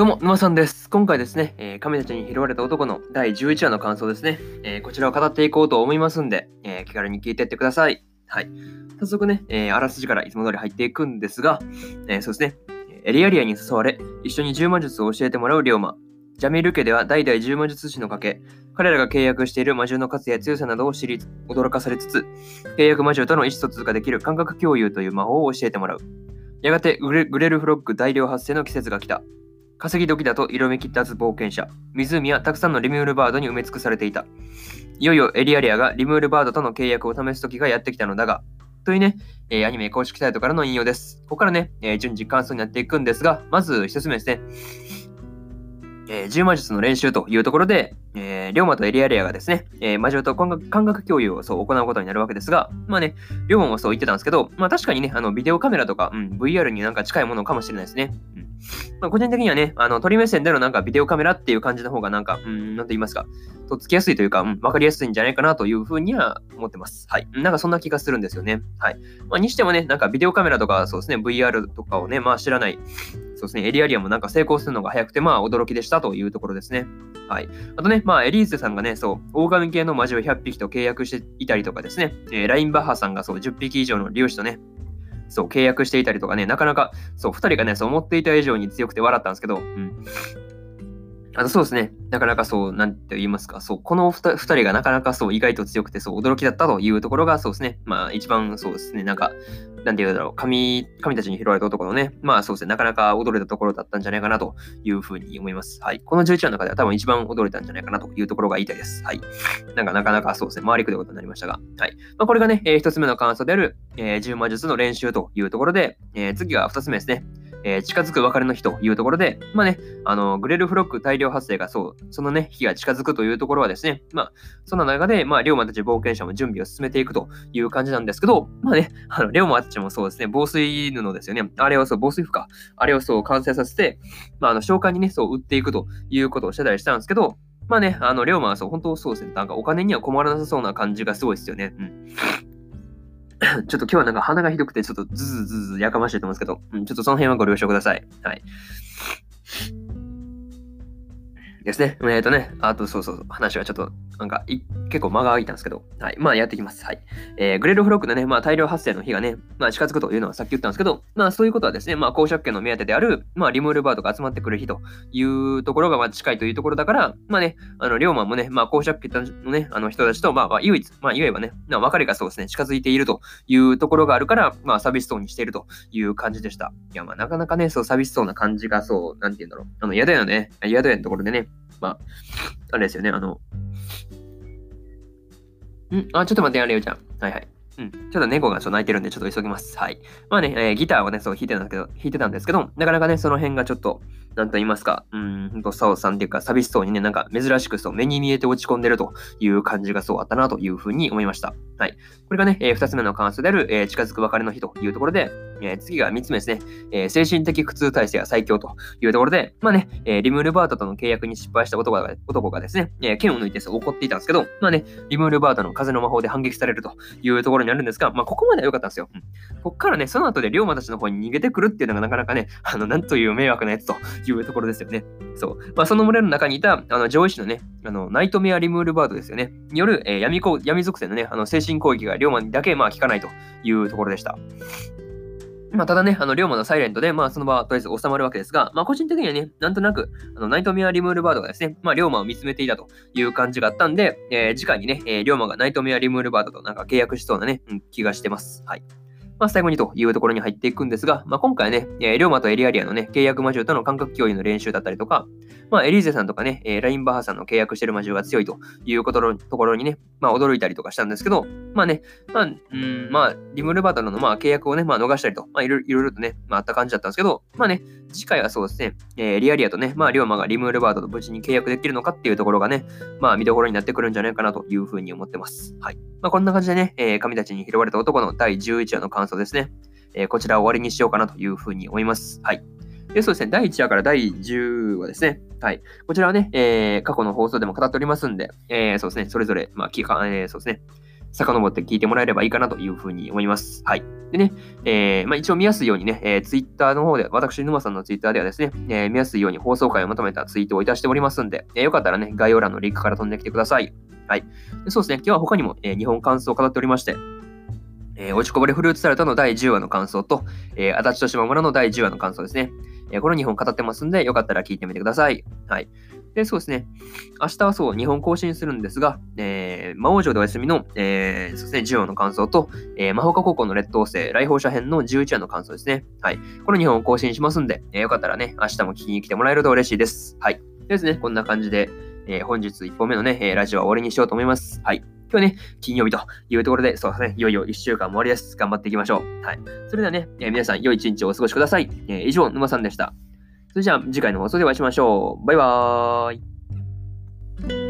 どうも、沼さんです。今回ですね、えー神たちに拾われた男の第11話の感想ですね。えーこちらを語っていこうと思いますんで、えー気軽に聞いていってください。はい。早速ね、えあらすじからいつも通り入っていくんですが、えそうですね、エリアリアに誘われ、一緒に十魔術を教えてもらう龍馬。ジャミル家では代々十魔術師の家系、彼らが契約している魔獣の数や強さなどを知り、驚かされつつ、契約魔獣との意思疎通ができる感覚共有という魔法を教えてもらう。やがてグレグレルフロッグ大量発生の季節が来た。稼ぎ時だと色めき立つ冒険者。湖はたくさんのリムールバードに埋め尽くされていた。いよいよエリアリアがリムールバードとの契約を試す時がやってきたのだが、というね、えーアニメ公式サイトからの引用です。ここからね、えー順次感想になっていくんですが、まず一つ目ですね。えー、十魔術の練習というところで、えー、龍馬とエリアリアがですね、えー魔女と感覚感覚共有をそう行うことになるわけですが、まあね、龍馬もそう言ってたんですけど、まあ確かにね、あのビデオカメラとか、うん、VR になんか近いものかもしれないですね。うんまあ、個人的にはね、あの鳥目線でのなんかビデオカメラっていう感じの方がなんか、うん、なんと言いますか、とっつきやすいというか、うん、わかりやすいんじゃないかなというふうには思ってます。はい。なんかそんな気がするんですよね。はい。まあ、にしてもね、なんかビデオカメラとか、そうですね、VR とかをね、まあ知らない、そうですね、エリアリアもなんか成功するのが早くて、まあ驚きでしたというところですね。はい。あとね、まあエリーゼさんがね、そう、大神系の魔女100匹と契約していたりとかですね、えーラインバッハさんがそう、10匹以上の漁師とね、そう、契約していたりとかね、なかなか、そう、2人がね、そう思っていた以上に強くて笑ったんですけど、うん。あとそうですね、なかなかそう、なんて言いますか、そう、この 2, 人がなかなかそう、意外と強くて、そう、驚きだったというところが、そうですね、まあ、一番そうですね、なんか、なんて言うんだろう、神、神たちに拾われた男のね、まあそうですね、なかなか踊れたところだったんじゃないかなというふうに思います。はい。この11話の中では多分一番踊れたんじゃないかなというところが言いたいです。はい。なんかなかなかそうですね、回りくどいことになりましたが、はい。まあ、これがね、えー一つ目の感想である、えー、十魔術の練習というところで、えー次は2つ目ですね。えー近づく別れの日というところで、まあね、あの、グレルフロック大量発生がそう、そのね、日が近づくというところはですね、まあ、その中で、まあ、龍馬たち冒険者も準備を進めていくという感じなんですけど、まあね、あの、龍馬たちもそうですね、防水布ですよね。あれをそう、防水布か。あれをそう、完成させて、まあ、あの、召喚にね、そう、売っていくということをしてたりしたんですけど、まあね、あの、龍馬はそう、本当そうですね、なんかお金には困らなさそうな感じがすごいですよね。うん。ちょっと今日はなんか鼻がひどくて、ちょっとズズズズやかましてと思うんですけど、うん、ちょっとその辺はご了承ください。はい。ですね。えっ、とね、あとそうそう、話はちょっと、なんかい、結構間が空いたんですけど、はい。まあ、やっていきます。はい。えーグレールフロックのね、まあ、大量発生の日がね、まあ、近づくというのはさっき言ったんですけど、まあ、そういうことはですね、まあ、公爵権の目当てである、まあ、リムールバードが集まってくる日というところが、まあ、近いというところだから、まあね、あの、龍馬もね、まあ、公爵権のね、あの人たちと、まあ、まあ、唯一、まあ、言えばね、まあ別れがそうですね、近づいているというところがあるから、まあ、寂しそうにしているという感じでした。いや、まあ、なかなかね、そう、寂しそうな感じが、そう、なんて言うんだろう。あの、宿屋のね、宿屋のところでね、まあ、あれですよね、あの、んあ、ちょっと待って、あれよちゃん。はいはい。うん。ちょっと猫がちょっと泣いてるんで、ちょっと急ぎます。はい。まあね、えーギターをね、そう弾いてたんだけど、弾いてたんですけど、なかなかね、その辺がちょっと、なんと言いますか、うーん、と、サオさんっていうか、寂しそうにね、なんか珍しくそう、目に見えて落ち込んでるという感じがそうあったなというふうに思いました。はい。これがね、えー二つ目の感想である、えー近づく別れの日というところで、えー次が三つ目ですね、えー精神的苦痛体制が最強というところで、まあね、えーリムルバートとの契約に失敗した男が男がですね、えー剣を抜いて怒っていたんですけど、まあね、リムルバートの風の魔法で反撃されるというところになるんですが、まあ、ここまでは良かったんですよ。うんここからね、その後で龍馬たちの方に逃げてくるっていうのがなかなかね、あの、なんという迷惑なやつというところですよね。そう。まあ、その群れの中にいた、あの、上位種のね、あの、ナイトメアリムルバードですよね。による、えー闇闇属性のね、あの、精神攻撃が龍馬にだけ、まあ、効かないというところでした。まあ、ただね、あの、龍馬のサイレントで、まあ、その場はとりあえず収まるわけですが、まあ、個人的にはね、なんとなく、あの、ナイトメアリムールバードがですね、まあ、龍馬を見つめていたという感じがあったんで、えー次回にね、えー龍馬がナイトメアリムールバードとなんか契約しそうなね、うん気がしてます。はい。まあ、最後にというところに入っていくんですが、まあ、今回ね、えー、龍馬とエリアリアのね、契約魔獣との感覚共有の練習だったりとか、まあ、エリーゼさんとかね、えーラインバーハさんの契約してる魔獣が強いということのところにね、まあ、驚いたりとかしたんですけど、まあね、まあ、うん、まあ、リムルバートの、まあ、契約をね、まあ、逃したりと、まあ、いろいろとね、まあ、あった感じだったんですけど、まあね、次回はそうですね、えーエリアリアとね、まあ、龍馬がリムルバートと無事に契約できるのかっていうところがね、まあ、見どころになってくるんじゃないかなというふうに思ってます。はい。まあ、こんな感じでね、えー神たちに拾われた男の第11話の感想ですね。えーこちらを終わりにしようかなというふうに思います。はい。で、そうですね、第1話から第10話ですね。はい。こちらはね、えー過去の放送でも語っておりますんで、えーそうですね、それぞれ、まあ、聞か、えーそうですね、遡って聞いてもらえればいいかなというふうに思います。はい。でね、えー、まあ、一応見やすいようにね、えー、ツイッターの方で、私、沼さんのツイッターではですね、えー、見やすいように放送回をまとめたツイートをいたしておりますんで、えー、よかったらね、概要欄のリンクから飛んできてください。はい。でそうですね、今日は他にも、えー、日本感想を語っておりまして、えー、落ちこぼれフルーツサルタの第10話の感想と、えー、足立と島村の第10話の感想ですね。えー、この2本語ってますんで、よかったら聞いてみてください。はい。で、そうですね。明日はそう、2本更新するんですが、えー、魔王城でお休みの、えー、そうですね、10話の感想と、えー、魔法科高校の劣等生、来訪者編の11話の感想ですね。はい。この2本を更新しますんで、えー、よかったらね、明日も聞きに来てもらえると嬉しいです。はい。でですね、こんな感じで、えー、本日1本目のね、えー、ラジオは終わりにしようと思います。はい。今日ね、金曜日というところで、そうですね、いよいよ1週間も終わりです。頑張っていきましょう。はい。それではね、えー、皆さん、良い一日をお過ごしください。え、以上、沼さんでした。それじゃあ、次回の放送でお会いしましょう。バイバーイ。